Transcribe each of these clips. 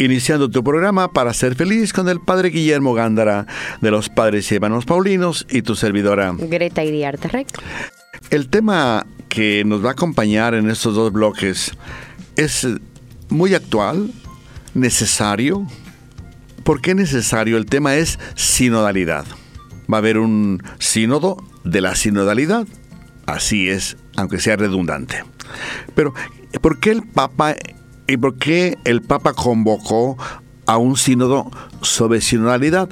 Iniciando tu programa para ser feliz con el Padre Guillermo Gándara de los Padres y Hermanos Paulinos y tu servidora Greta Iriarte Rec. El tema que nos va a acompañar en estos dos bloques es muy actual, necesario. ¿Por qué necesario? El tema es sinodalidad. Va a haber un sínodo de la sinodalidad. Así es, aunque sea redundante. Pero, ¿por qué el Papa y por qué el Papa convocó a un sínodo sobre sinodalidad?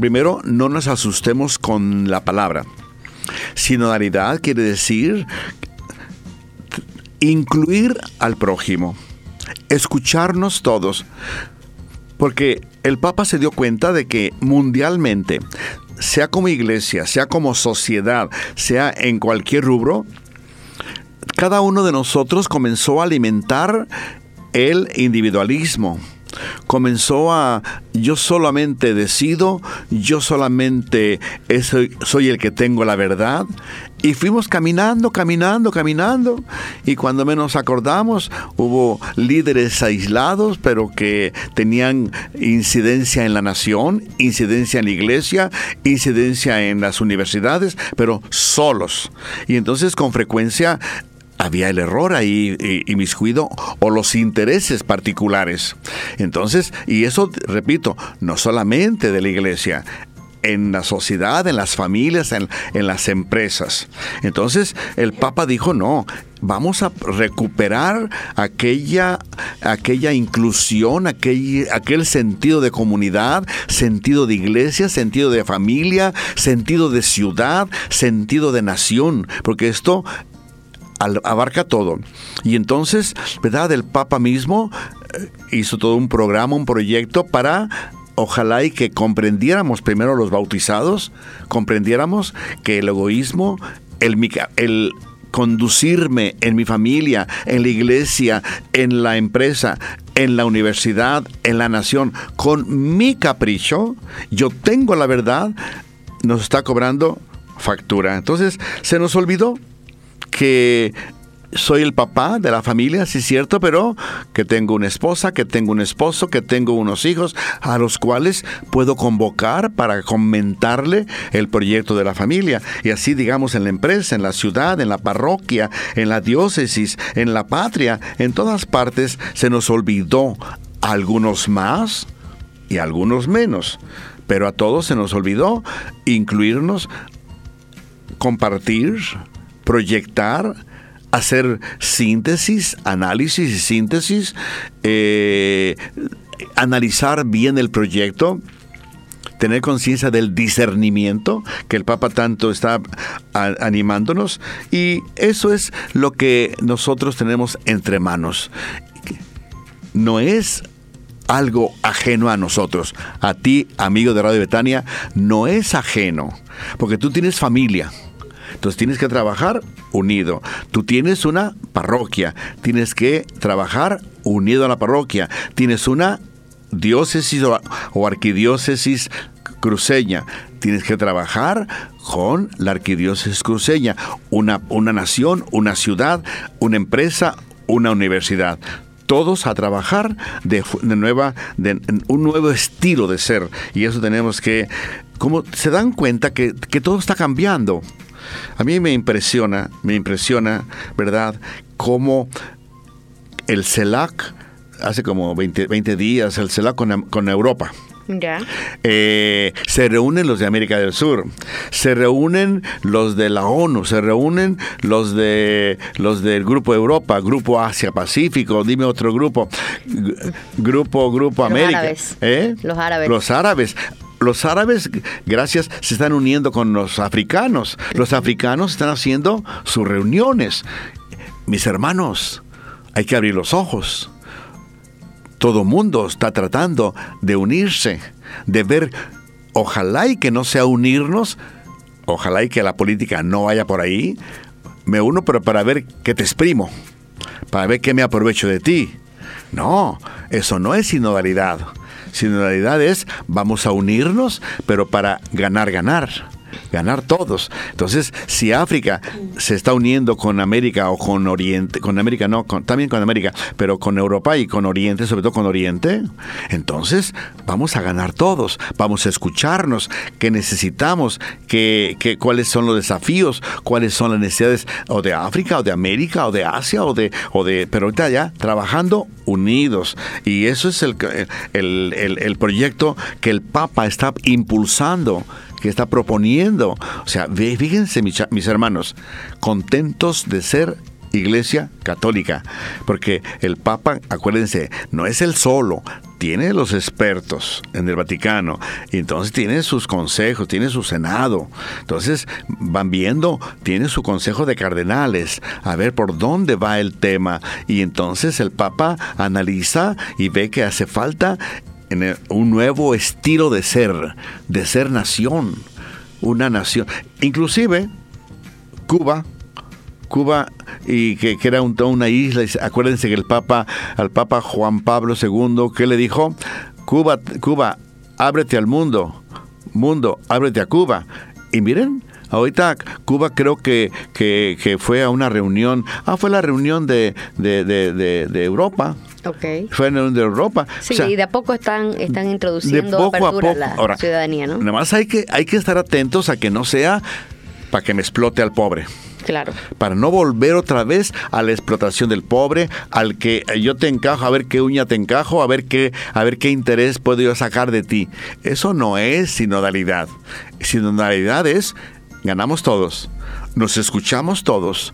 Primero, no nos asustemos con la palabra. Sinodalidad quiere decir incluir al prójimo, escucharnos todos, porque el Papa se dio cuenta de que mundialmente, sea como iglesia, sea como sociedad, sea en cualquier rubro, cada uno de nosotros comenzó a alimentar el individualismo. Comenzó a yo solamente decido, yo solamente soy, soy el que tengo la verdad. Y fuimos caminando, caminando, caminando. Y cuando menos acordamos, hubo líderes aislados, pero que tenían incidencia en la nación, incidencia en la iglesia, incidencia en las universidades, pero solos. Y entonces con frecuencia había el error ahí y, mis cuido o los intereses particulares. Entonces, y eso, repito, no solamente de la iglesia, en la sociedad, en las familias, en, las empresas. Entonces el Papa dijo, no, vamos a recuperar aquella, aquella inclusión, aquel, aquel sentido de comunidad, sentido de iglesia, sentido de familia, sentido de ciudad, sentido de nación, porque esto abarca todo. Y entonces, ¿verdad? El Papa mismo eh, hizo todo un programa, un proyecto para ojalá y que comprendiéramos primero los bautizados, comprendiéramos que el egoísmo, el, el conducirme en mi familia, en la iglesia, en la empresa, en la universidad, en la nación, con mi capricho, yo tengo la verdad, nos está cobrando factura. Entonces, se nos olvidó que soy el papá de la familia, sí es cierto, pero que tengo una esposa, que tengo un esposo, que tengo unos hijos a los cuales puedo convocar para comentarle el proyecto de la familia. Y así, digamos, en la empresa, en la ciudad, en la parroquia, en la diócesis, en la patria, en todas partes se nos olvidó algunos más y algunos menos. Pero a todos se nos olvidó incluirnos, compartir, proyectar, hacer síntesis, análisis y síntesis, eh, analizar bien el proyecto, tener conciencia del discernimiento que el Papa tanto está animándonos y eso es lo que nosotros tenemos entre manos. No es algo ajeno a nosotros. A ti, amigo de Radio Betania, no es ajeno, porque tú tienes familia entonces tienes que trabajar unido. Tú tienes una parroquia, tienes que trabajar unido a la parroquia. Tienes una diócesis o, arquidiócesis cruceña. Tienes que trabajar con la arquidiócesis cruceña, una, una nación, una ciudad, una empresa, una universidad todos a trabajar de, nueva, de, un nuevo estilo de ser. Y eso tenemos que, como se dan cuenta que, que todo está cambiando. A mí me impresiona, me impresiona, ¿verdad?, cómo el CELAC, hace como 20, días, el CELAC con, Europa, ya. Eh, se reúnen los de América del Sur, se reúnen los de la ONU, se reúnen los de los del Grupo Europa, Grupo Asia Pacífico, dime otro grupo, Grupo Grupo América, ¿Eh? los árabes, los árabes los árabes, gracias, se están uniendo con los africanos. Los africanos están haciendo sus reuniones. Mis hermanos, hay que abrir los ojos. Todo mundo está tratando de unirse, de ver ojalá y que no sea unirnos, ojalá y que la política no vaya por ahí, me uno pero para ver qué te exprimo, para ver qué me aprovecho de ti. No, eso no es sinodalidad. Sinodalidad es vamos a unirnos, pero para ganar, ganar ganar todos. Entonces, si África se está uniendo con América o con Oriente, con América no, también con América, pero con Europa y con Oriente, sobre todo con Oriente, entonces vamos a ganar todos, vamos a escucharnos, qué necesitamos, qué, cuáles son los desafíos, cuáles son las necesidades o de África o de América o de Asia o de, o de pero ahorita ya trabajando unidos. Y eso es el, el, el, el proyecto que el Papa está impulsando está proponiendo. O sea, fíjense mis, hermanos, contentos de ser Iglesia Católica, porque el Papa, acuérdense, no es el solo, tiene los expertos en el Vaticano, y entonces tiene sus consejos, tiene su Senado, entonces van viendo, tiene su consejo de cardenales, a ver por dónde va el tema, y entonces el Papa analiza y ve que hace falta en un nuevo estilo de ser, de ser nación, una nación. Inclusive Cuba, Cuba y que, era un, una isla, acuérdense que el Papa, al Papa Juan Pablo II, ¿qué le dijo? Cuba, Cuba, ábrete al mundo, mundo, ábrete a Cuba. Y miren, Ahorita Cuba creo que, que, fue a una reunión, ah, fue la reunión de, de, de, de Europa, Okay. Fue en de Europa. Sí, y de a poco están, están introduciendo apertura a, la ciudadanía, ¿no? Nada más hay que, hay que estar atentos a que no sea para que me explote al pobre. Claro. Para no volver otra vez a la explotación del pobre, al que yo te encajo, a ver qué uña te encajo, a ver qué, a ver qué interés puedo yo sacar de ti. Eso no es sinodalidad. Sinodalidad es ganamos todos, nos escuchamos todos,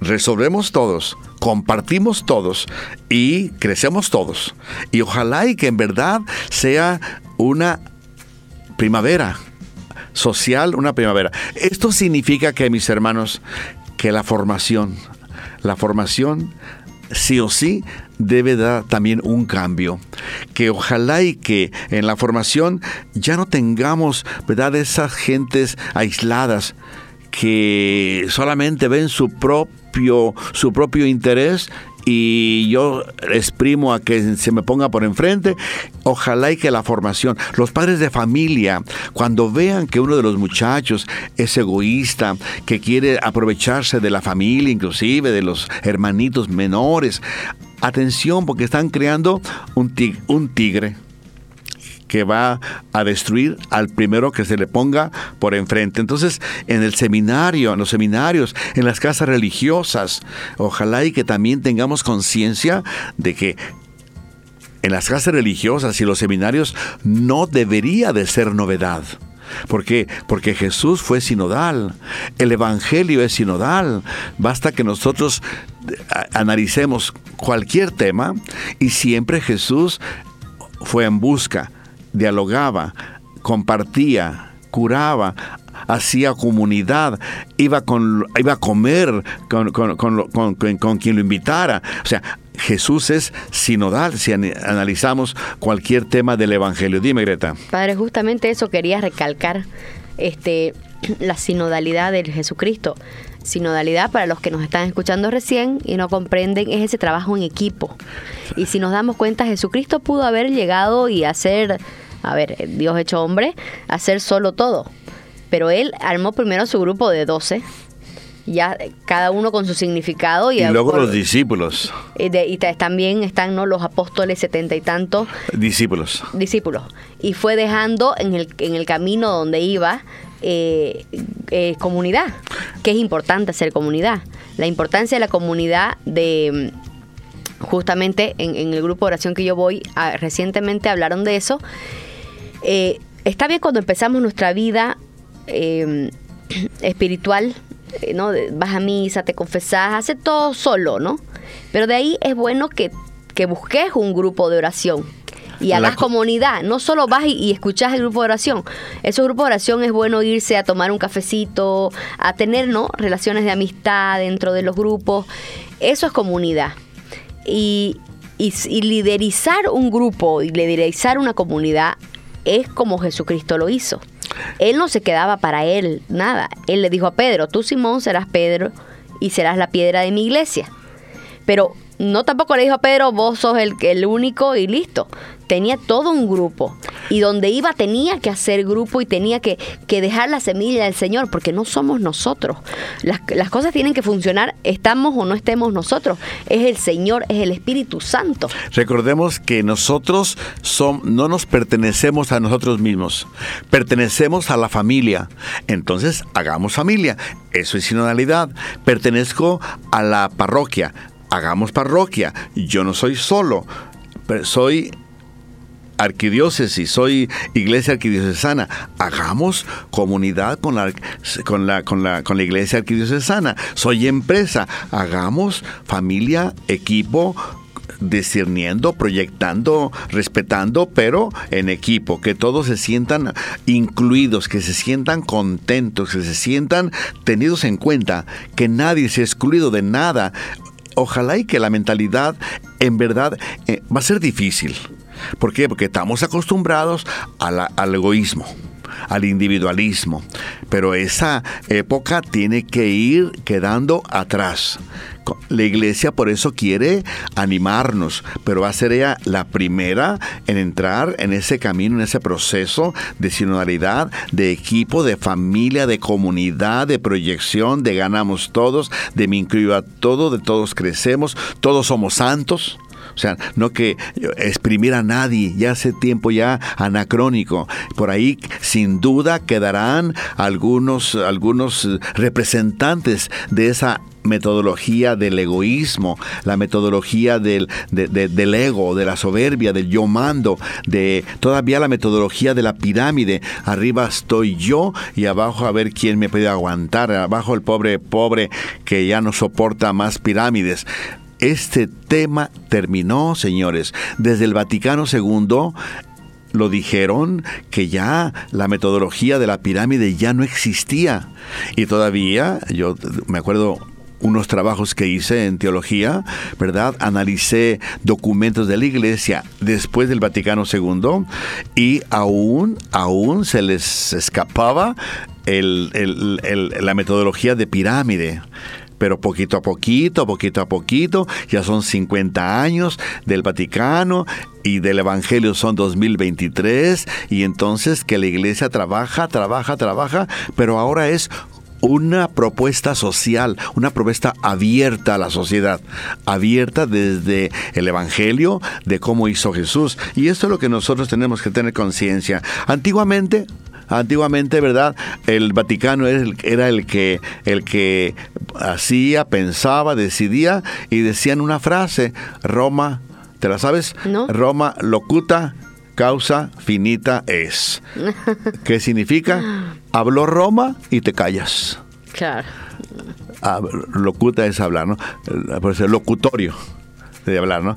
resolvemos todos, compartimos todos y crecemos todos. Y ojalá y que en verdad sea una primavera social, una primavera. Esto significa que, mis hermanos, que la formación, la formación sí o sí debe dar también un cambio. Que ojalá y que en la formación ya no tengamos, ¿verdad?, esas gentes aisladas que solamente ven su propio, su propio interés y yo exprimo a que se me ponga por enfrente. Ojalá y que la formación, los padres de familia, cuando vean que uno de los muchachos es egoísta, que quiere aprovecharse de la familia, inclusive de los hermanitos menores, atención porque están creando un, un tigre que va a destruir al primero que se le ponga por enfrente. Entonces, en el seminario, en los seminarios, en las casas religiosas, ojalá y que también tengamos conciencia de que en las casas religiosas y los seminarios no debería de ser novedad. ¿Por qué? Porque Jesús fue sinodal, el Evangelio es sinodal. Basta que nosotros eh, analicemos cualquier tema y siempre Jesús fue en busca dialogaba, compartía, curaba, hacía comunidad, iba, con, iba a comer con, con, quien lo invitara. O sea, Jesús es sinodal si analizamos cualquier tema del Evangelio. Dime, Greta. Padre, justamente eso quería recalcar, este, la sinodalidad de Jesucristo. Sinodalidad, para los que nos están escuchando recién y no comprenden, es ese trabajo en equipo. Y si nos damos cuenta, Jesucristo pudo haber llegado y hacer a ver, Dios hecho hombre, hacer solo todo. Pero él armó primero su grupo de 12, ya cada uno con su significado. Y, luego los discípulos. Y, también están ¿no? los apóstoles setenta y tantos. Discípulos. Discípulos. Y fue dejando en el, en el camino donde iba eh, eh, comunidad, que es importante ser comunidad. La importancia de la comunidad de justamente en, el grupo de oración que yo voy, recientemente hablaron de eso eh, está bien cuando empezamos nuestra vida em, espiritual, eh, ¿no? Vas a misa, te confesás, haces todo solo, ¿no? Pero de ahí es bueno que, busques un grupo de oración y hagas comunidad. No solo vas y, y, escuchas el grupo de oración. Ese grupo de oración es bueno irse a tomar un cafecito, a tener ¿no? relaciones de amistad dentro de los grupos. Eso es comunidad. Y, y liderizar un grupo y liderizar una comunidad es como Jesucristo lo hizo. Él no se quedaba para él nada. Él le dijo a Pedro, tú Simón serás Pedro y serás la piedra de mi iglesia. Pero no tampoco le dijo Pedro, vos sos el, el único y listo tenía todo un grupo y donde iba tenía que hacer grupo y tenía que, que dejar la semilla del Señor, porque no somos nosotros. Las, las, cosas tienen que funcionar, estamos o no estemos nosotros. Es el Señor, es el Espíritu Santo. Recordemos que nosotros son, no nos pertenecemos a nosotros mismos, pertenecemos a la familia. Entonces, hagamos familia. Eso es sinodalidad. Pertenezco a la parroquia. Hagamos parroquia. Yo no soy solo. Soy arquidiócesis, soy iglesia arquidiocesana. Hagamos comunidad con la, con la, con la, con la iglesia arquidiocesana. Soy empresa. Hagamos familia, equipo, discerniendo, proyectando, respetando, pero en equipo, que todos se sientan incluidos, que se sientan contentos, que se sientan tenidos en cuenta, que nadie se excluido de nada. Ojalá y que la mentalidad en verdad eh, va a ser difícil. ¿Por qué? Porque estamos acostumbrados al egoísmo al individualismo. Pero esa época tiene que ir quedando atrás. La iglesia por eso quiere animarnos, pero va a ser ella la primera en entrar en ese camino, en ese proceso de sinodalidad, de equipo, de familia, de comunidad, de proyección, de ganamos todos, de me incluyo a todo, de todos crecemos, todos somos santos. O sea, no que exprimir a nadie, ya hace tiempo ya anacrónico. Por ahí sin duda quedarán algunos, algunos representantes de esa metodología del egoísmo, la metodología del, del, ego, de la soberbia, del yo mando, de todavía la metodología de la pirámide. Arriba estoy yo y abajo a ver quién me puede aguantar. Abajo el pobre pobre que ya no soporta más pirámides. Este tema terminó, señores. Desde el Vaticano II lo dijeron que ya la metodología de la pirámide ya no existía. Y todavía, yo me acuerdo unos trabajos que hice en teología, ¿verdad? Analicé documentos de la iglesia después del Vaticano II y aún, aún se les escapaba la metodología de pirámide pero poquito a poquito, poquito a poquito, ya son 50 años del Vaticano y del Evangelio son 2023 y entonces que la iglesia trabaja, trabaja, trabaja, pero ahora es una propuesta social, una propuesta abierta a la sociedad, abierta desde el Evangelio de cómo hizo Jesús. Y esto es lo que nosotros tenemos que tener conciencia. Antiguamente Antiguamente, ¿verdad? El Vaticano era el, que, el que hacía, pensaba, decidía y decían una frase, Roma, ¿te la sabes? Roma locuta causa finita es. ¿Qué significa? Habló Roma y te callas. Claro. Ah, locuta es hablar, ¿no? Por eso, locutorio de hablar, ¿no?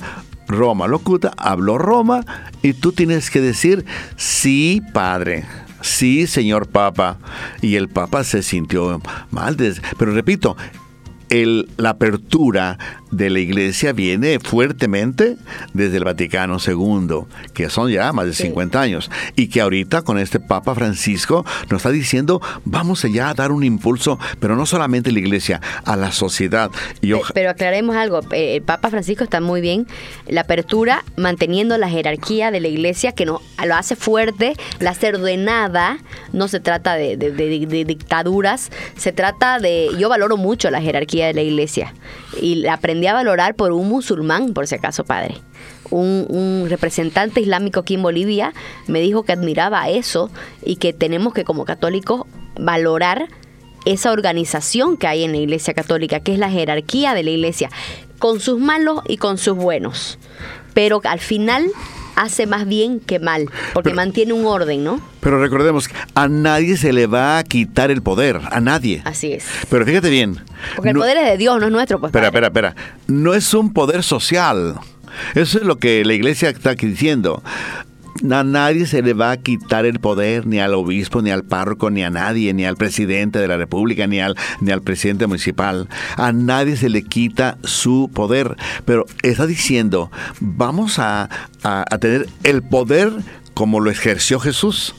Roma locuta, habló Roma y tú tienes que decir, sí, padre sí, señor Papa. Y el Papa se sintió mal. Pero repito, el, la apertura de la iglesia viene fuertemente desde el Vaticano II, que son ya más de 50 años, y que ahorita con este Papa Francisco nos está diciendo, vamos allá a dar un impulso, pero no solamente a la iglesia, a la sociedad. Y pero aclaremos algo, el Papa Francisco está muy bien, la apertura manteniendo la jerarquía de la iglesia, que no, lo hace fuerte, la hace ordenada, no se trata de, de dictaduras, se trata de, yo valoro mucho la jerarquía de la iglesia y aprendí a valorar por un musulmán, por si acaso, padre. Un, representante islámico aquí en Bolivia me dijo que admiraba eso y que tenemos que como católicos valorar esa organización que hay en la Iglesia Católica, que es la jerarquía de la Iglesia, con sus malos y con sus buenos. Pero al final hace más bien que mal, porque mantiene un orden, ¿no? Pero recordemos, a nadie se le va a quitar el poder, a nadie. Así es. Pero fíjate bien. Porque el poder es de Dios, no es nuestro. Pues, espera, espera, espera. No es un poder social. Eso es lo que la iglesia está diciendo a nadie se le va a quitar el poder, ni al obispo, ni al párroco, ni a nadie, ni al presidente de la República, ni al, ni al presidente municipal. A nadie se le quita su poder. Pero está diciendo, vamos a, a tener el poder como lo ejerció Jesús,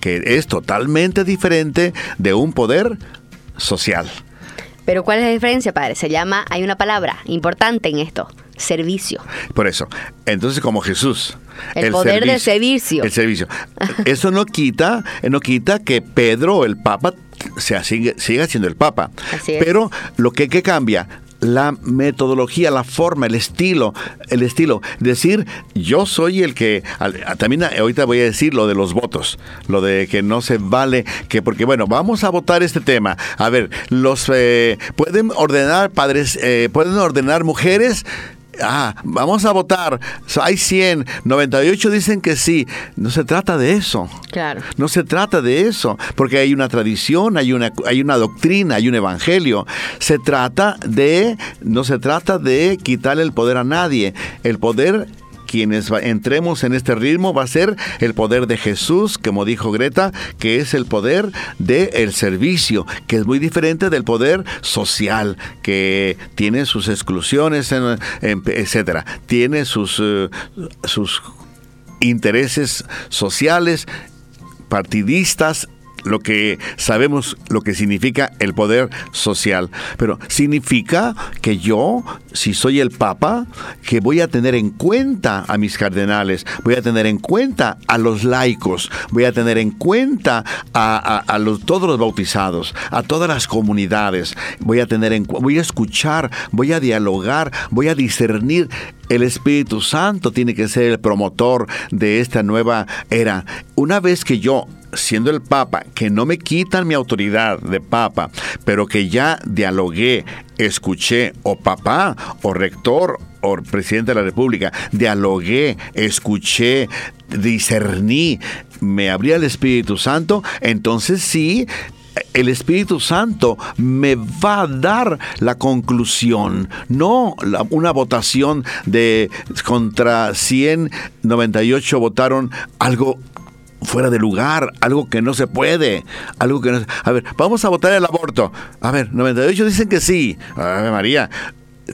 que es totalmente diferente de un poder social. Pero ¿cuál es la diferencia, padre? Se llama, hay una palabra importante en esto, servicio. Por eso, entonces como Jesús. El, poder de servicio. El servicio. Eso no quita, no quita que Pedro, el Papa, sea, sigue, siga siendo el Papa. Así es. Pero lo que, que cambia, la metodología, la forma, el estilo, el estilo. Decir, yo soy el que, también ahorita voy a decir lo de los votos, lo de que no se vale, que porque bueno, vamos a votar este tema. A ver, los eh, pueden ordenar padres, eh, pueden ordenar mujeres. Ah, vamos a votar. Hay 100, 98 dicen que sí. No se trata de eso. Claro. No se trata de eso, porque hay una tradición, hay una, hay una doctrina, hay un evangelio. Se trata de, no se trata de quitarle el poder a nadie. El poder, quienes entremos en este ritmo, va a ser el poder de Jesús, como dijo Greta, que es el poder del servicio, que es muy diferente del poder social, que tiene sus exclusiones, etcétera. Tiene sus, eh, sus intereses sociales, partidistas, lo que sabemos lo que significa el poder social, pero significa que yo, si soy el papa, que voy a tener en cuenta a mis cardenales, voy a tener en cuenta a los laicos, voy a tener en cuenta a, los, todos los bautizados, a todas las comunidades, voy a tener en voy a escuchar, voy a dialogar, voy a discernir. El Espíritu Santo tiene que ser el promotor de esta nueva era. Una vez que yo, siendo el Papa, que no me quitan mi autoridad de Papa, pero que ya dialogué, escuché, o papá, o rector, o presidente de la República, dialogué, escuché, discerní, me abría el Espíritu Santo, entonces sí, el Espíritu Santo me va a dar la conclusión, no una votación de contra 198 votaron algo fuera de lugar, algo que no se puede, algo que no A ver, vamos a votar el aborto. A ver, 98 dicen que sí. Ave María,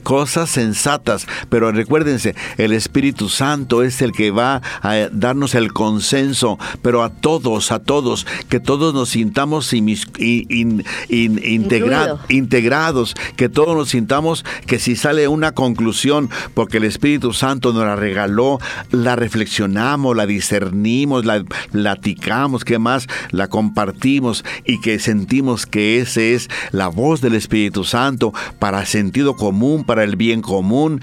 cosas sensatas, pero recuérdense, el Espíritu Santo es el que va a darnos el consenso, pero a todos, a todos, que todos nos sintamos in- in- in- integra- Incluido. integrados, que todos nos sintamos que si sale una conclusión, porque el Espíritu Santo nos la regaló, la reflexionamos, la discernimos, la platicamos, que más la compartimos y que sentimos que esa es la voz del Espíritu Santo para sentido común, para el bien común.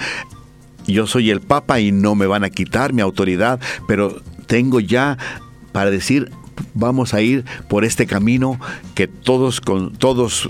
Yo soy el Papa y no me van a quitar mi autoridad, pero tengo ya para decir vamos a ir por este camino que todos con todos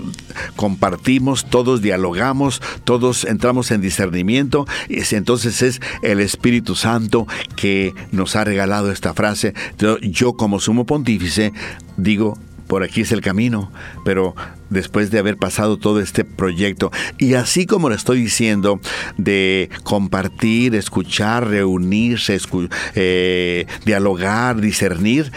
compartimos, todos dialogamos, todos entramos en discernimiento entonces es el Espíritu Santo que nos ha regalado esta frase. Yo como sumo pontífice digo por aquí es el camino, pero después de haber pasado todo este proyecto, y así como lo estoy diciendo, de compartir, escuchar, reunirse, eh, dialogar, discernir,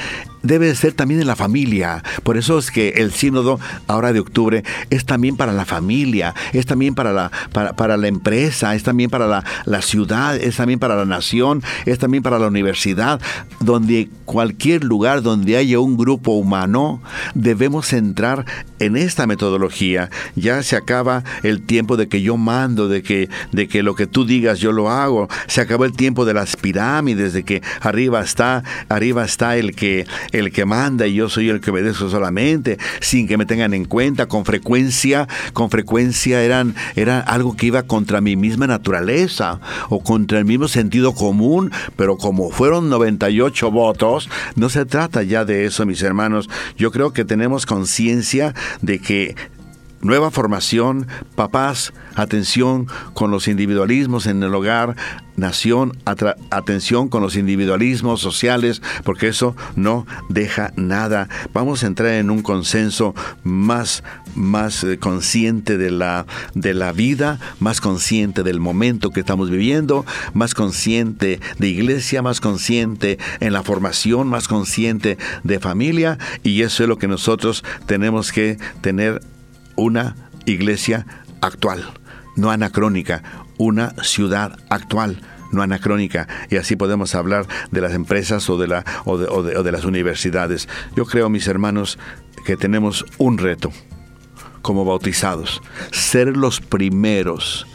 debe de ser también en la familia. Por eso es que el sínodo ahora de octubre es también para la familia, es también para la, para, para la empresa, es también para la, la ciudad, es también para la nación, es también para la universidad, donde cualquier lugar donde haya un grupo humano, debemos entrar en esta metodología. Ya se acaba el tiempo de que yo mando, de que, de que lo que tú digas yo lo hago. Se acabó el tiempo de las pirámides, de que arriba está, arriba está el que, el que manda y yo soy el que obedezco solamente, sin que me tengan en cuenta. Con frecuencia, con frecuencia eran, era algo que iba contra mi misma naturaleza o contra el mismo sentido común, pero como fueron 98 votos, no se trata ya de eso, mis hermanos. Yo creo que tenemos conciencia de que Nueva formación, papás, atención con los individualismos en el hogar, nación, atención con los individualismos sociales, porque eso no deja nada. Vamos a entrar en un consenso más, más eh, consciente de la, de la vida, más consciente del momento que estamos viviendo, más consciente de iglesia, más consciente en la formación, más consciente de familia, y eso es lo que nosotros tenemos que tener una iglesia actual, no anacrónica, una ciudad actual, no anacrónica. Y así podemos hablar de las empresas o de, las universidades. Yo creo, mis hermanos, que tenemos un reto como bautizados, ser los primeros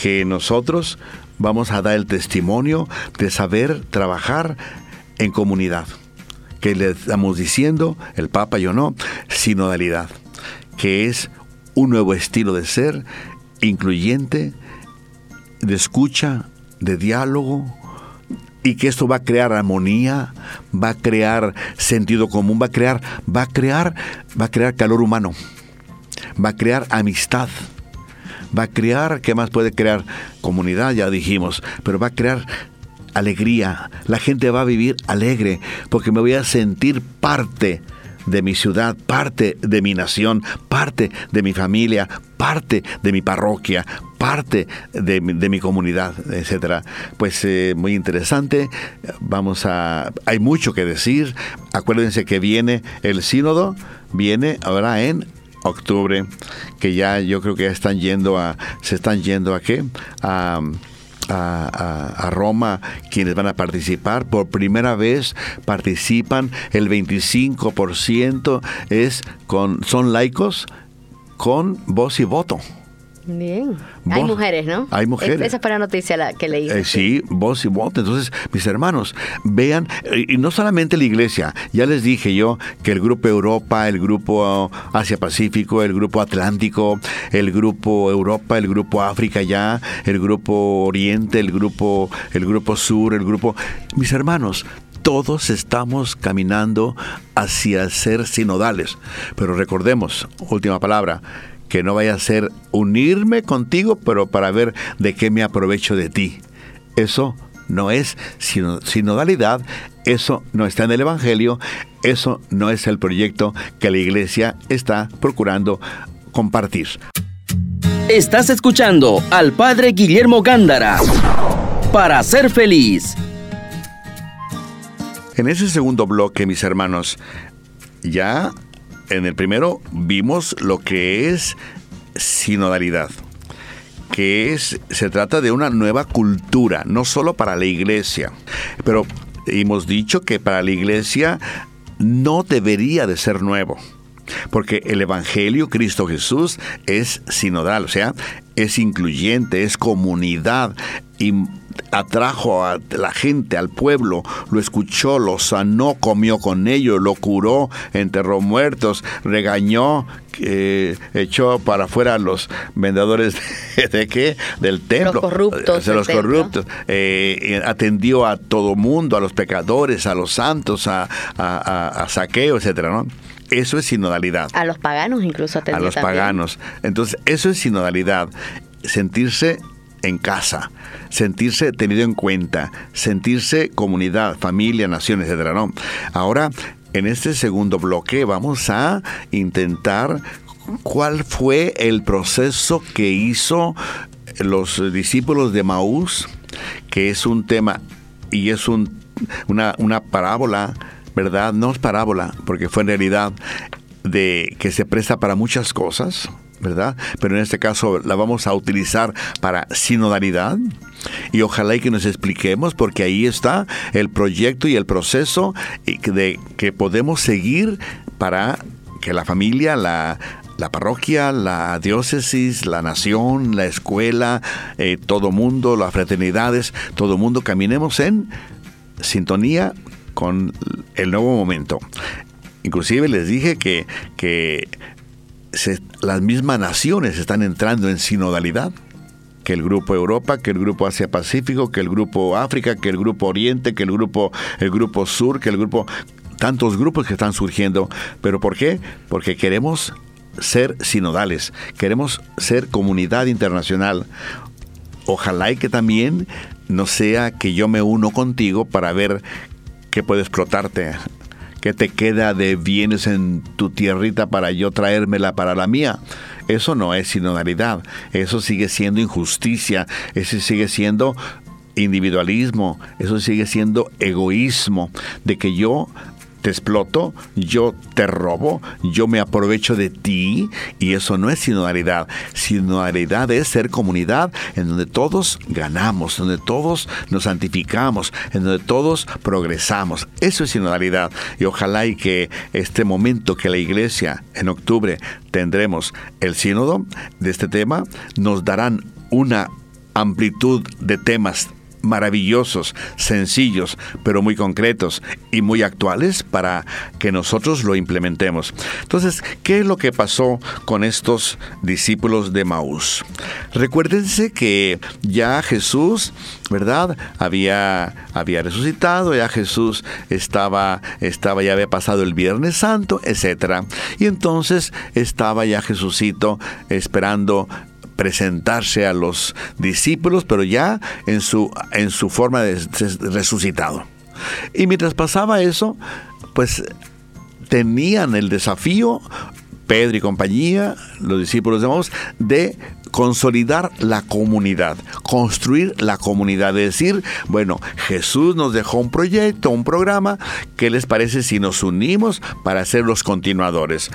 que nosotros vamos a dar el testimonio de saber trabajar en comunidad. Que le estamos diciendo, el Papa y yo no, sinodalidad, que es un nuevo estilo de ser incluyente, de escucha, de diálogo, y que esto va a crear armonía, va a crear sentido común, va a crear, va a crear, va a crear calor humano, va a crear amistad, va a crear, ¿qué más puede crear? Comunidad, ya dijimos, pero va a crear alegría. La gente va a vivir alegre porque me voy a sentir parte de mi ciudad, parte de mi nación, parte de mi familia, parte de mi parroquia, parte de, mi comunidad, etcétera. Pues eh, muy interesante. Vamos a, hay mucho que decir. Acuérdense que viene el sínodo, viene ahora en octubre, que ya yo creo que ya están yendo a, se están yendo a qué, a a, Roma quienes van a participar. Por primera vez participan el 25% es con, son laicos con voz y voto. Bien. hay mujeres, ¿no? Hay mujeres. Esa fue la noticia que leí. Eh, sí, voz y voto. Entonces, mis hermanos, vean, y no solamente la iglesia, ya les dije yo que el grupo Europa, el grupo Asia-Pacífico, el grupo Atlántico, el grupo Europa, el grupo África ya, el grupo Oriente, el grupo, el grupo Sur, el grupo... Mis hermanos, todos estamos caminando hacia ser sinodales. Pero recordemos, última palabra, que no vaya a ser unirme contigo, pero para ver de qué me aprovecho de ti. Eso no es sinodalidad, eso no está en el Evangelio, eso no es el proyecto que la iglesia está procurando compartir. Estás escuchando al Padre Guillermo Gándara para ser feliz. En ese segundo bloque, mis hermanos, ya en el primero vimos lo que es sinodalidad que es, se trata de una nueva cultura, no solo para la iglesia, pero hemos dicho que para la iglesia no debería de ser nuevo. Porque el Evangelio, Cristo Jesús, es sinodal, o sea, es incluyente, es comunidad y atrajo a la gente, al pueblo, lo escuchó, lo sanó, comió con ellos, lo curó, enterró muertos, regañó, eh, echó para afuera a los vendedores de, qué? Del templo. Los corruptos. De los corruptos. Eh, atendió a todo mundo, a los pecadores, a los santos, a, a, saqueo, etcétera, ¿no? Eso es sinodalidad. A los paganos incluso A los paganos. Entonces, eso es sinodalidad. Sentirse en casa, sentirse tenido en cuenta, sentirse comunidad, familia, nación, etcétera, ¿no? Ahora, en este segundo bloque vamos a intentar cuál fue el proceso que hizo los discípulos de Maús, que es un tema y es un, una, una parábola, ¿verdad? No es parábola, porque fue en realidad de que se presta para muchas cosas, ¿verdad? Pero en este caso la vamos a utilizar para sinodalidad y ojalá y que nos expliquemos porque ahí está el proyecto y el proceso de que podemos seguir para que la familia, la, parroquia, la diócesis, la nación, la escuela, eh, todo mundo, las fraternidades, todo mundo caminemos en sintonía con el nuevo momento. Inclusive les dije que, que las mismas naciones están entrando en sinodalidad que el grupo Europa, que el grupo Asia Pacífico, que el grupo África, que el grupo Oriente, que el grupo el grupo Sur, que el grupo tantos grupos que están surgiendo, pero ¿por qué? Porque queremos ser sinodales, queremos ser comunidad internacional. Ojalá y que también no sea que yo me uno contigo para ver qué puede explotarte ¿Qué te queda de bienes en tu tierrita para yo traérmela para la mía? Eso no es sinodalidad, eso sigue siendo injusticia, eso sigue siendo individualismo, eso sigue siendo egoísmo, de que yo te exploto, yo te robo, yo me aprovecho de ti y eso no es sinodalidad. Sinodalidad es ser comunidad en donde todos ganamos, donde todos nos santificamos, en donde todos progresamos. Eso es sinodalidad y ojalá y que este momento que la iglesia en octubre tendremos el sínodo de este tema nos darán una amplitud de temas maravillosos, sencillos, pero muy concretos y muy actuales para que nosotros lo implementemos. Entonces, ¿qué es lo que pasó con estos discípulos de Maús? Recuérdense que ya Jesús, ¿verdad? Había, había resucitado, ya Jesús estaba, estaba, ya había pasado el Viernes Santo, etc. Y entonces estaba ya Jesucito esperando presentarse a los discípulos, pero ya en su, en su forma de, resucitado. Y mientras pasaba eso, pues tenían el desafío, Pedro y compañía, los discípulos de de consolidar la comunidad, construir la comunidad, es decir, bueno, Jesús nos dejó un proyecto, un programa, ¿qué les parece si nos unimos para ser los continuadores?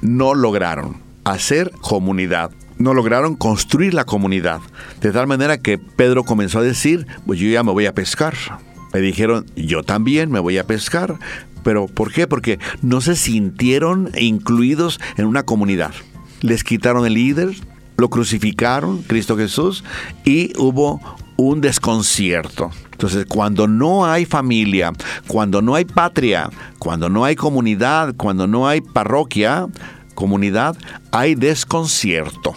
No lograron hacer comunidad no lograron construir la comunidad. De tal manera que Pedro comenzó a decir, pues yo ya me voy a pescar. Me dijeron, yo también me voy a pescar. Pero ¿por qué? Porque no se sintieron incluidos en una comunidad. Les quitaron el líder, lo crucificaron, Cristo Jesús, y hubo un desconcierto. Entonces, cuando no hay familia, cuando no hay patria, cuando no hay comunidad, cuando no hay parroquia, comunidad, hay desconcierto.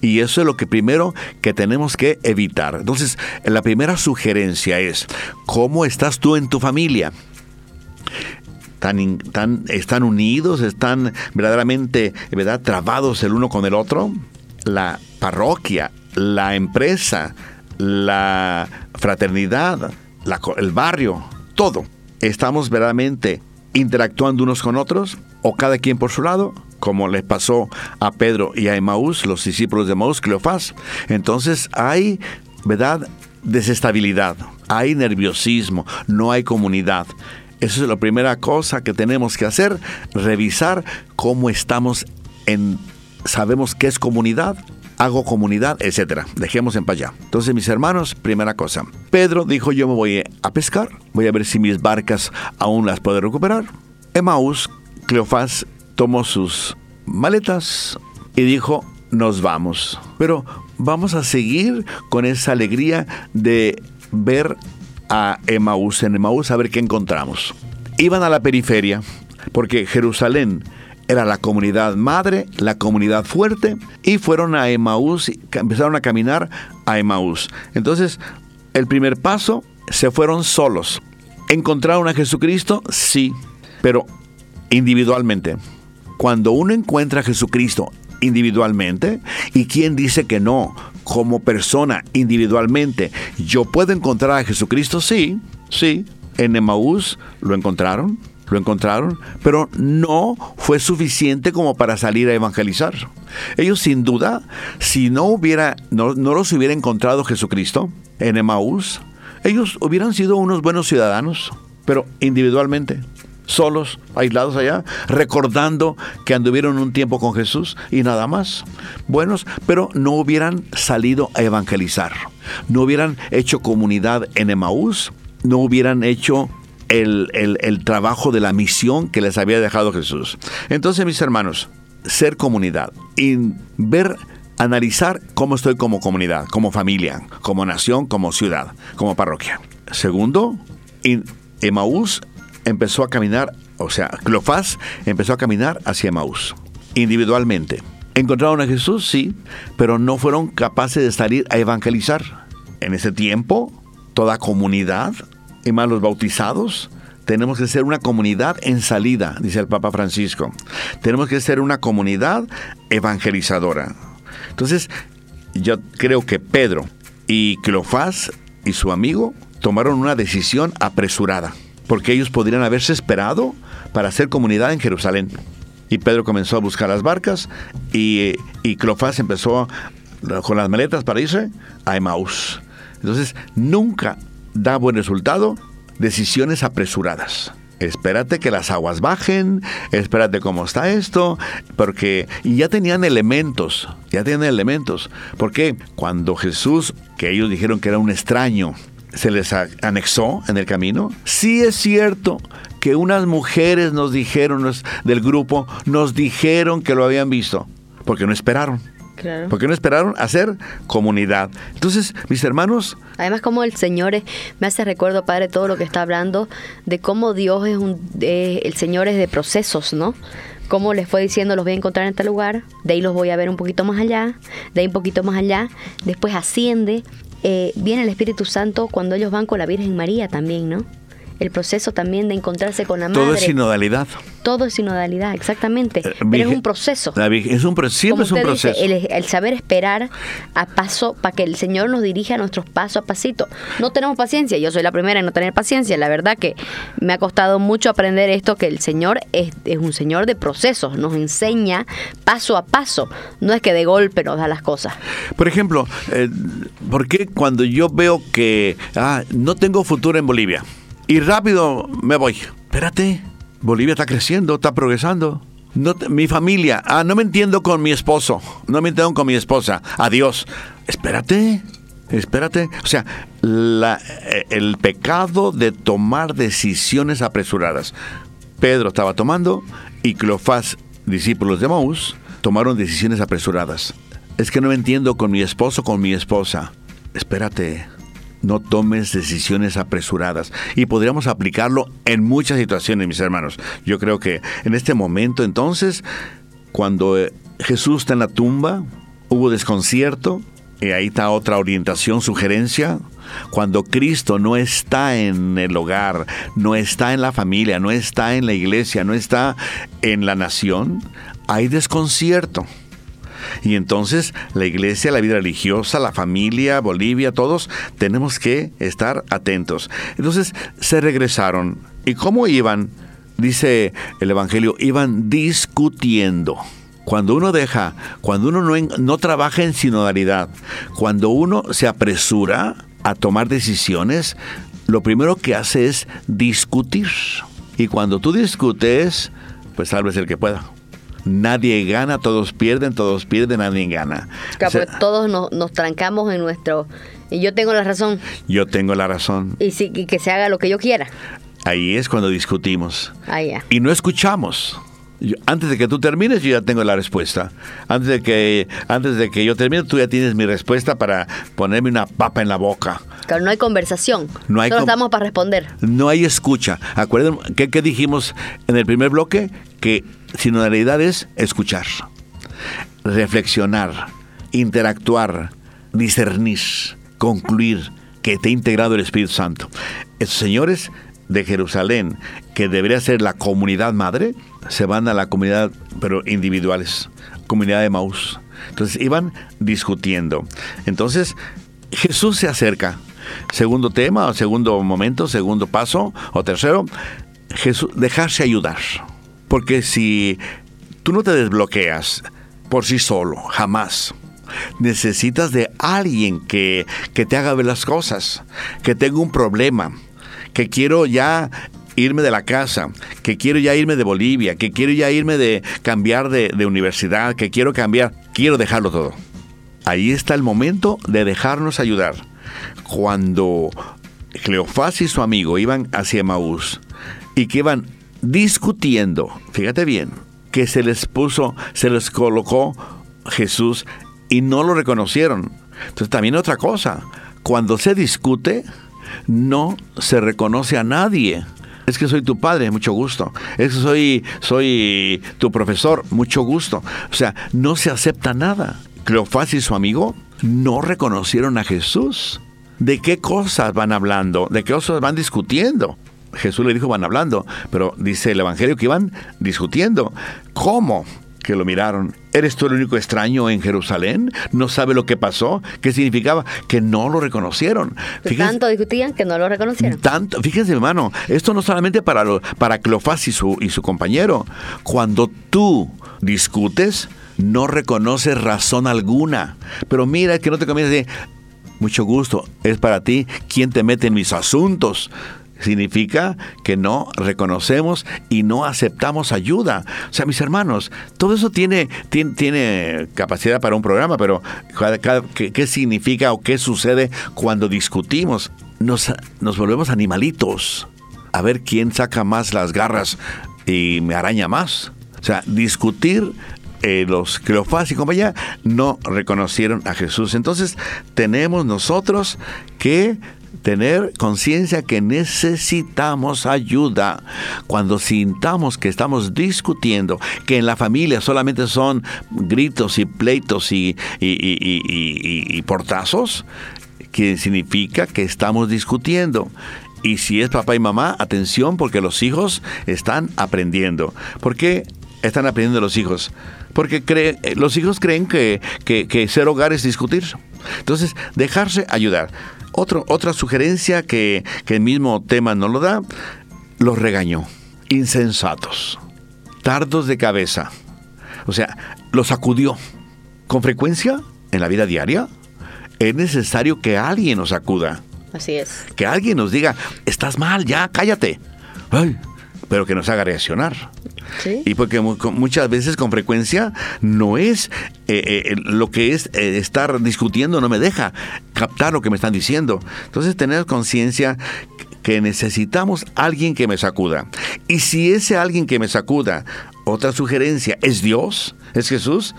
Y eso es lo que primero que tenemos que evitar. Entonces, la primera sugerencia es, ¿cómo estás tú en tu familia? ¿Tan, tan, ¿Están unidos? ¿Están verdaderamente ¿verdad? trabados el uno con el otro? La parroquia, la empresa, la fraternidad, el barrio, todo. ¿Estamos verdaderamente interactuando unos con otros? ¿O cada quien por su lado? Como les pasó a Pedro y a Emaús, los discípulos de Emaús, Cleofás. Entonces hay, ¿verdad?, desestabilidad, hay nerviosismo, no hay comunidad. Esa es la primera cosa que tenemos que hacer, revisar cómo estamos en, sabemos qué es comunidad, hago comunidad, etcétera. Dejemos en allá. Entonces, mis hermanos, primera cosa. Pedro dijo, yo me voy a pescar, voy a ver si mis barcas aún las puedo recuperar. Emaús, Cleofás tomó sus maletas y dijo, nos vamos. Pero vamos a seguir con esa alegría de ver a Emaús en Emaús a ver qué encontramos. Iban a la periferia porque Jerusalén era la comunidad madre, la comunidad fuerte, y fueron a Emaús, empezaron a caminar a Emaús. Entonces, el primer paso, se fueron solos. ¿Encontraron a Jesucristo? Sí, pero individualmente cuando uno encuentra a Jesucristo individualmente, ¿y quién dice que no? Como persona individualmente, ¿yo puedo encontrar a Jesucristo? Sí, sí. En Emaús lo encontraron, lo encontraron, pero no fue suficiente como para salir a evangelizar. Ellos sin duda, si no hubiera, no, no los hubiera encontrado Jesucristo en Emaús, ellos hubieran sido unos buenos ciudadanos, pero individualmente solos, aislados allá, recordando que anduvieron un tiempo con Jesús y nada más. Buenos, pero no hubieran salido a evangelizar, no hubieran hecho comunidad en Emaús, no hubieran hecho el, el, trabajo de la misión que les había dejado Jesús. Entonces, mis hermanos, ser comunidad y ver analizar cómo estoy como comunidad, como familia, como nación, como ciudad, como parroquia. Segundo, Emaús empezó a caminar, o sea, Cleofás empezó a caminar hacia Maús, individualmente. ¿Encontraron a Jesús? Sí, pero no fueron capaces de salir a evangelizar. En ese tiempo, toda comunidad, y más los bautizados, tenemos que ser una comunidad en salida, dice el Papa Francisco. Tenemos que ser una comunidad evangelizadora. Entonces, yo creo que Pedro y Cleofás y su amigo tomaron una decisión apresurada porque ellos podrían haberse esperado para hacer comunidad en Jerusalén. Y Pedro comenzó a buscar las barcas y, y Clofás empezó con las maletas para irse a Emaús. Entonces, nunca da buen resultado decisiones apresuradas. espérate que las aguas bajen, espérate cómo está esto, porque y ya tenían elementos, ya tenían elementos, porque cuando Jesús, que ellos dijeron que era un extraño, se les anexó en el camino, sí es cierto que unas mujeres nos dijeron del grupo, nos dijeron que lo habían visto, porque no esperaron. Claro. Porque no esperaron hacer comunidad. Entonces, mis hermanos... Además, como el Señor es, me hace recuerdo, Padre, todo lo que está hablando, de cómo Dios es un... el Señor es de procesos, ¿no? Cómo les fue diciendo, los voy a encontrar en este lugar, de ahí los voy a ver un poquito más allá, de ahí un poquito más allá, después asciende, eh, viene el Espíritu Santo cuando ellos van con la Virgen María también, ¿no? El proceso también de encontrarse con la madre. Todo es sinodalidad. Todo es sinodalidad, exactamente. Eh, Pero es un proceso. es un, siempre es un proceso. el, saber esperar a paso para que el Señor nos dirija a nuestros pasos a pasito. No tenemos paciencia. Yo soy la primera en no tener paciencia. La verdad que me ha costado mucho aprender esto, que el Señor es, un Señor de procesos. Nos enseña paso a paso. No es que de golpe nos da las cosas. Por ejemplo, eh, ¿por qué cuando yo veo que ah, no tengo futuro en Bolivia? Y rápido me voy. Espérate, Bolivia está creciendo, está progresando. No mi familia, ah, no me entiendo con mi esposo, no me entiendo con mi esposa. Adiós. Espérate, espérate. O sea, eh, el pecado de tomar decisiones apresuradas. Pedro estaba tomando y Cleofás, discípulos de Maús, tomaron decisiones apresuradas. Es que no me entiendo con mi esposo, con mi esposa. Espérate, no tomes decisiones apresuradas. Y podríamos aplicarlo en muchas situaciones, mis hermanos. Yo creo que en este momento entonces, cuando eh, Jesús está en la tumba, hubo desconcierto, y ahí está otra orientación, sugerencia. Cuando Cristo no está en el hogar, no está en la familia, no está en la iglesia, no está en la nación, hay desconcierto. Y entonces la iglesia, la vida religiosa, la familia, Bolivia, todos tenemos que estar atentos. Entonces se regresaron. ¿Y cómo iban? Dice el Evangelio, iban discutiendo. Cuando uno deja, cuando uno no, no trabaja en sinodalidad, cuando uno se apresura a tomar decisiones, lo primero que hace es discutir. Y cuando tú discutes, pues salves el que pueda nadie gana, todos pierden, todos pierden, nadie gana. todos nos, trancamos en nuestro... Y yo tengo la razón. Yo tengo la razón. Y, que se haga lo que yo quiera. Ahí es cuando discutimos. Y no escuchamos. antes de que tú termines, yo ya tengo la respuesta. Antes de que antes de que yo termine, tú ya tienes mi respuesta para ponerme una papa en la boca. Claro, no hay conversación. No hay Solo estamos para responder. No hay escucha. Acuérdense, ¿qué, ¿qué dijimos en el primer bloque? Que sinodalidad es escuchar, reflexionar, interactuar, discernir, concluir que te ha integrado el Espíritu Santo. Esos señores de Jerusalén, que debería ser la comunidad madre, se van a la comunidad, pero individuales, comunidad de Maús. Entonces iban discutiendo. Entonces Jesús se acerca. Segundo tema, o segundo momento, segundo paso, o tercero, Jesús, dejarse ayudar. Porque si tú no te desbloqueas por sí solo, jamás. Necesitas de alguien que, que te haga ver las cosas, que tenga un problema, que quiero ya irme de la casa, que quiero ya irme de Bolivia, que quiero ya irme de cambiar de, de, universidad, que quiero cambiar, quiero dejarlo todo. Ahí está el momento de dejarnos ayudar. Cuando Cleofás y su amigo iban hacia Maús y que iban discutiendo, fíjate bien, que se les puso, se les colocó Jesús y no lo reconocieron. Entonces también otra cosa, cuando se discute, no se reconoce a nadie. Es que soy tu padre, mucho gusto. Es que soy, soy tu profesor, mucho gusto. O sea, no se acepta nada. Cleofás y su amigo no reconocieron a Jesús. ¿De qué cosas van hablando? ¿De qué cosas van discutiendo? Jesús le dijo van hablando, pero dice el Evangelio que iban discutiendo. ¿Cómo? que lo miraron. ¿Eres tú el único extraño en Jerusalén? ¿No sabe lo que pasó? ¿Qué significaba? Que no lo reconocieron. tanto discutían que no lo reconocieron. Tanto, fíjense, hermano, esto no solamente para, lo, para Cleofás y su, y su compañero. Cuando tú discutes, no reconoces razón alguna. Pero mira que no te comienzas de, mucho gusto, es para ti, ¿quién te mete en mis asuntos? Significa que no reconocemos y no aceptamos ayuda. O sea, mis hermanos, todo eso tiene, tiene, capacidad para un programa, pero ¿qué, ¿qué, significa o qué sucede cuando discutimos? Nos, nos volvemos animalitos. A ver quién saca más las garras y me araña más. O sea, discutir eh, los Cleofás y compañía no reconocieron a Jesús. Entonces tenemos nosotros que tener conciencia que necesitamos ayuda. Cuando sintamos que estamos discutiendo, que en la familia solamente son gritos y pleitos y, y portazos, que significa que estamos discutiendo. Y si es papá y mamá, atención porque los hijos están aprendiendo. ¿Por qué están aprendiendo los hijos? Porque cree, los hijos creen que, que ser hogar es discutir. Entonces, dejarse ayudar otra sugerencia que, que el mismo tema no lo da, los regañó. Insensatos, tardos de cabeza. O sea, los acudió. Con frecuencia, en la vida diaria, es necesario que alguien nos acuda. Así es. Que alguien nos diga, estás mal, ya, cállate. pero que nos haga reaccionar. Y porque muchas veces con frecuencia no es eh, eh, lo que es eh, estar discutiendo, no me deja captar lo que me están diciendo. Entonces tener conciencia que necesitamos alguien que me sacuda. Y si ese alguien que me sacuda, otra sugerencia, es Dios, es Jesús,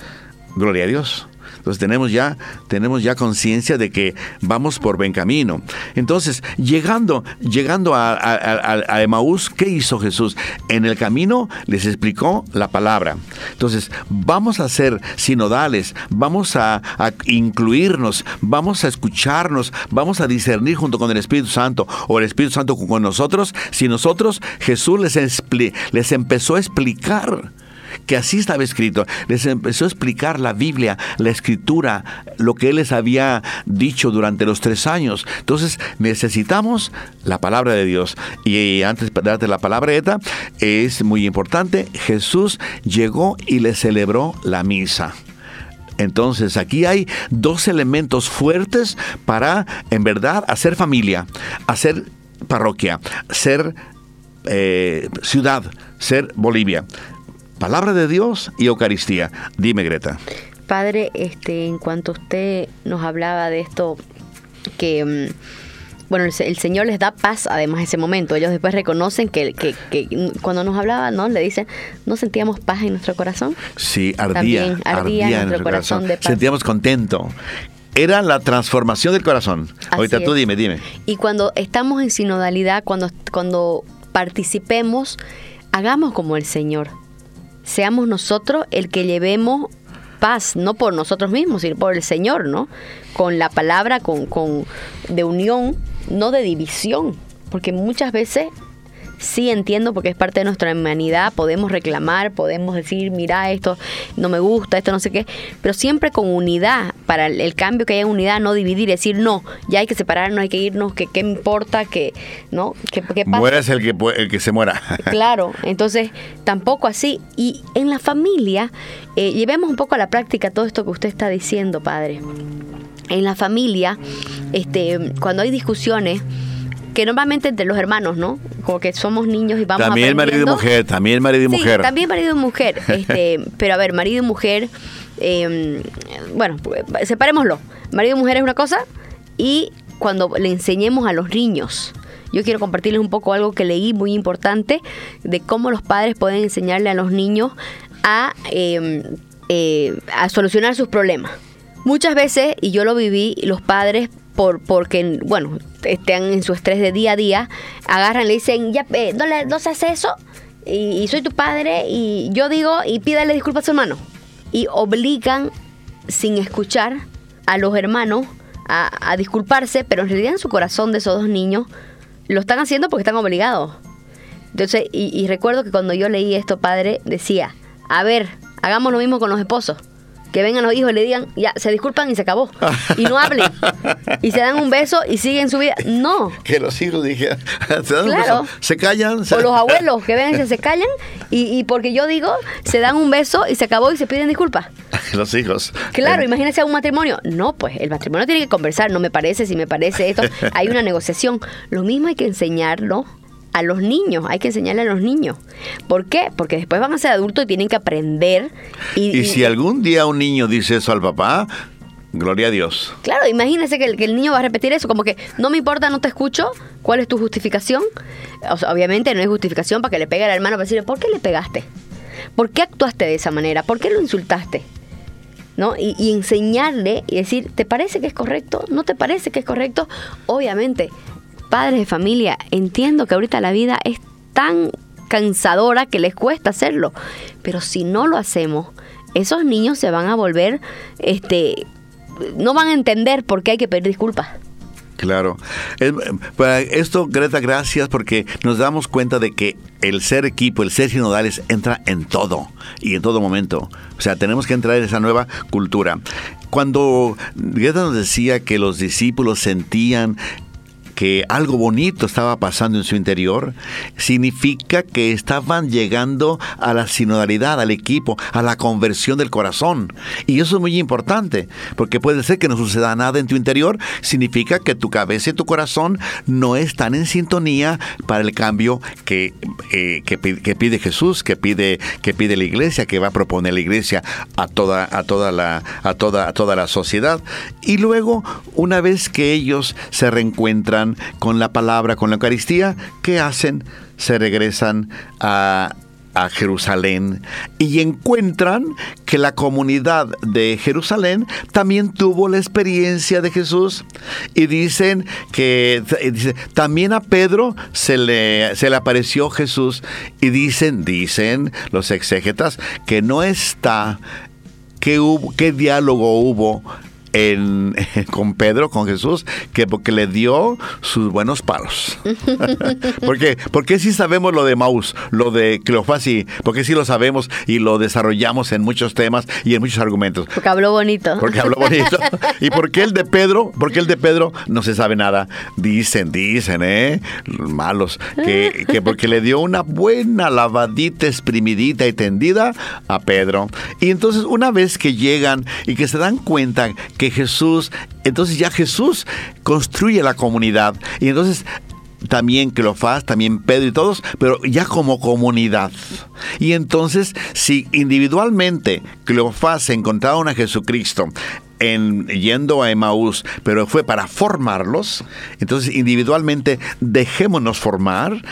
gloria a Dios. Entonces tenemos ya, tenemos ya conciencia de que vamos por buen camino. Entonces, llegando, llegando a, a, ¿qué hizo Jesús? En el camino les explicó la palabra. Entonces, vamos a ser sinodales, vamos a, incluirnos, vamos a escucharnos, vamos a discernir junto con el Espíritu Santo o el Espíritu Santo con nosotros, si nosotros Jesús les, les empezó a explicar que así estaba escrito. Les empezó a explicar la Biblia, la escritura, lo que Él les había dicho durante los tres años. Entonces necesitamos la palabra de Dios. Y antes de darte la palabra, es muy importante, Jesús llegó y le celebró la misa. Entonces aquí hay dos elementos fuertes para, en verdad, hacer familia, hacer parroquia, ser eh, ciudad, ser Bolivia. Palabra de Dios y Eucaristía. Dime, Greta. Padre, este, en cuanto usted nos hablaba de esto, que mm, bueno, el, Señor les da paz además ese momento. Ellos después reconocen que, que, cuando nos hablaba, ¿no? Le dicen, ¿no sentíamos paz en nuestro corazón? Sí, ardía. ardía, en nuestro, corazón. de paz. Sentíamos contento. Era la transformación del corazón. Ahorita tú dime, dime. Y cuando estamos en sinodalidad, cuando, cuando participemos, hagamos como el Señor seamos nosotros el que llevemos paz, no por nosotros mismos, sino por el Señor, ¿no? Con la palabra, con, con de unión, no de división, porque muchas veces sí entiendo porque es parte de nuestra humanidad, podemos reclamar, podemos decir, mira, esto no me gusta, esto no sé qué, pero siempre con unidad, para el, cambio que haya unidad, no dividir, decir, no, ya hay que separarnos, hay que irnos, que qué importa, que, ¿no? ¿Qué, qué pasa? el que, el que se muera. Claro, entonces tampoco así. Y en la familia, eh, llevemos un poco a la práctica todo esto que usted está diciendo, padre. En la familia, este, cuando hay discusiones, que normalmente entre los hermanos, ¿no? Como que somos niños y vamos También marido y mujer, también marido y mujer. También marido y mujer. Este, pero a ver, marido y mujer, em, bueno, separémoslo. Marido y mujer es una cosa y cuando le enseñemos a los niños. Yo quiero compartirles un poco algo que leí muy importante de cómo los padres pueden enseñarle a los niños a, em, eh, a solucionar sus problemas. Muchas veces, y yo lo viví, los padres por, porque, bueno, están en su estrés de día a día, agarran, le dicen, ya, eh, no, le, no se eso, y, soy tu padre, y yo digo, y pídale disculpas a su hermano. Y obligan, sin escuchar, a los hermanos a, disculparse, pero en realidad en su corazón de esos dos niños lo están haciendo porque están obligados. Entonces, y recuerdo que cuando yo leí esto, padre, decía, a ver, hagamos lo mismo con los esposos. Que vengan los hijos y le digan, ya, se disculpan y se acabó. Y no hablen. y se dan un beso y siguen su vida. No. Que los hijos dijeran, se dan un beso, se callan. O los abuelos que ven y se callan. Y, porque yo digo, se dan un beso y se acabó y se piden disculpas. los hijos. Claro, imagínense un matrimonio. No, pues el matrimonio tiene que conversar. No me parece, si me parece esto. Hay una negociación. Lo mismo hay que enseñarlo a los niños, hay que enseñarle a los niños. ¿Por qué? Porque después van a ser adultos y tienen que aprender. Y, si algún día un niño dice eso al papá, Gloria a Dios. Claro, imagínese que el, niño va a repetir eso, como que no me importa, no te escucho, ¿cuál es tu justificación? obviamente no hay justificación para que le pegue al hermano para decirle, ¿por qué le pegaste? ¿Por qué actuaste de esa manera? ¿Por qué lo insultaste? ¿No? Y, y enseñarle y decir, ¿te parece que es correcto? ¿No te parece que es correcto? Obviamente, padres de familia, entiendo que ahorita la vida es tan cansadora que les cuesta hacerlo, pero si no lo hacemos, esos niños se van a volver, este, no van a entender por qué hay que pedir disculpas. Claro. para esto, Greta, gracias porque nos damos cuenta de que el ser equipo, el ser sinodales entra en todo y en todo momento. O sea, tenemos que entrar en esa nueva cultura. Cuando Greta nos decía que los discípulos sentían que algo bonito estaba pasando en su interior, significa que estaban llegando a la sinodalidad, al equipo, a la conversión del corazón. Y eso es muy importante, porque puede ser que no suceda nada en tu interior, significa que tu cabeza y tu corazón no están en sintonía para el cambio que, eh, que, pide Jesús, que pide, que pide la iglesia, que va a proponer la iglesia a toda, a toda, la, a toda, a toda la sociedad. Y luego, una vez que ellos se reencuentran, con la palabra, con la Eucaristía, ¿qué hacen? Se regresan a, Jerusalén y encuentran que la comunidad de Jerusalén también tuvo la experiencia de Jesús y dicen que también a Pedro se le, se le apareció Jesús y dicen, dicen los exégetas que no está qué, hubo, qué diálogo hubo en, con Pedro, con Jesús, que porque le dio sus buenos palos. porque, porque sí sabemos lo de Maus, lo de Cleofás, y porque sí lo sabemos y lo desarrollamos en muchos temas y en muchos argumentos. Porque habló bonito. Porque habló bonito. y porque el de Pedro, porque el de Pedro no se sabe nada. Dicen, dicen, ¿eh? Malos. Que, que porque le dio una buena lavadita, exprimidita y tendida a Pedro. Y entonces una vez que llegan y que se dan cuenta que Jesús, entonces ya Jesús construye la comunidad. Y entonces también Cleofás, también Pedro y todos, pero ya como comunidad. Y entonces, si individualmente Cleofás se encontraron a Jesucristo, en, yendo a Emaús, pero fue para formarlos. Entonces, individualmente, dejémonos formar.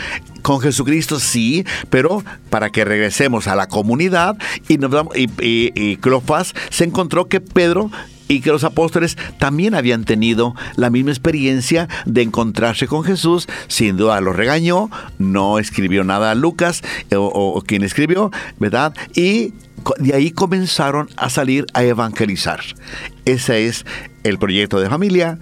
Con Jesucristo sí, pero para que regresemos a la comunidad. Y, nos, y, se encontró que Pedro y que los apóstoles también habían tenido la misma experiencia de encontrarse con Jesús, sin duda lo regañó, no escribió nada a Lucas o, quien escribió, ¿verdad? Y de ahí comenzaron a salir a evangelizar. Ese es el proyecto de familia,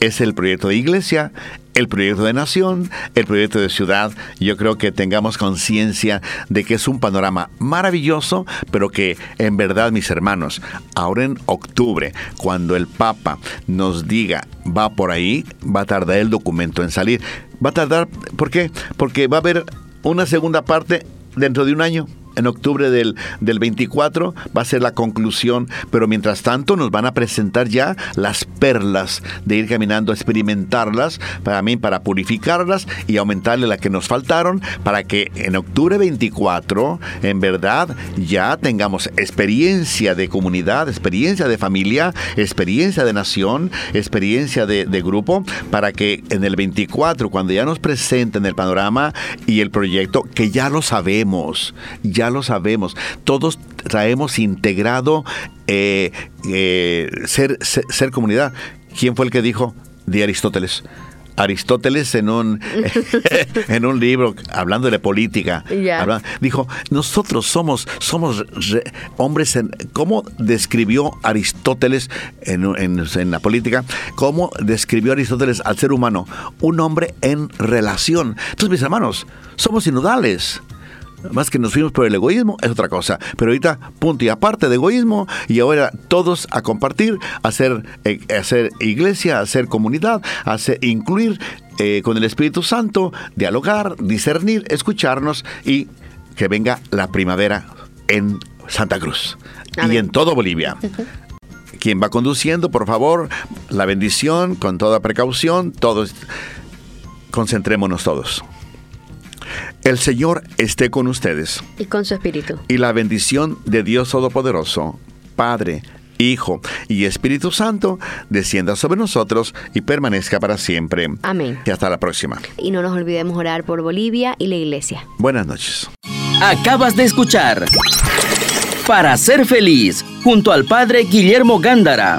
es el proyecto de iglesia, el proyecto de nación, el proyecto de ciudad. Yo creo que tengamos conciencia de que es un panorama maravilloso, pero que en verdad, mis hermanos, ahora en octubre, cuando el Papa nos diga va por ahí, va a tardar el documento en salir. Va a tardar, ¿por qué? Porque va a haber una segunda parte dentro de un año en octubre del, del 24 va a ser la conclusión, pero mientras tanto nos van a presentar ya las perlas de ir caminando, experimentarlas, para mí, para purificarlas y aumentarle la que nos faltaron, para que en octubre 24, en verdad, ya tengamos experiencia de comunidad, experiencia de familia, experiencia de nación, experiencia de, de grupo, para que en el 24, cuando ya nos presenten el panorama y el proyecto, que ya lo sabemos, ya lo sabemos. Todos traemos integrado eh, eh, ser, ser, comunidad. ¿Quién fue el que dijo? De Aristóteles. Aristóteles en un, en un libro hablando de política dijo nosotros somos somos hombres en cómo describió Aristóteles en, en, en, la política cómo describió Aristóteles al ser humano un hombre en relación entonces mis hermanos somos sinodales Más que nos fuimos por el egoísmo, es otra cosa. Pero ahorita, punto y aparte de egoísmo, y ahora todos a compartir, hacer, eh, hacer iglesia, hacer comunidad, hacer, incluir eh, con el Espíritu Santo, dialogar, discernir, escucharnos y que venga la primavera en Santa Cruz y en todo Bolivia. Quien va conduciendo, por favor, la bendición con toda precaución, todos concentrémonos todos. El Señor esté con ustedes. Y con su espíritu. Y la bendición de Dios Todopoderoso, Padre, Hijo y Espíritu Santo, descienda sobre nosotros y permanezca para siempre. Amén. Y hasta la próxima. Y no nos olvidemos orar por Bolivia y la iglesia. Buenas noches. Acabas de escuchar Para ser feliz, junto al Padre Guillermo Gándara.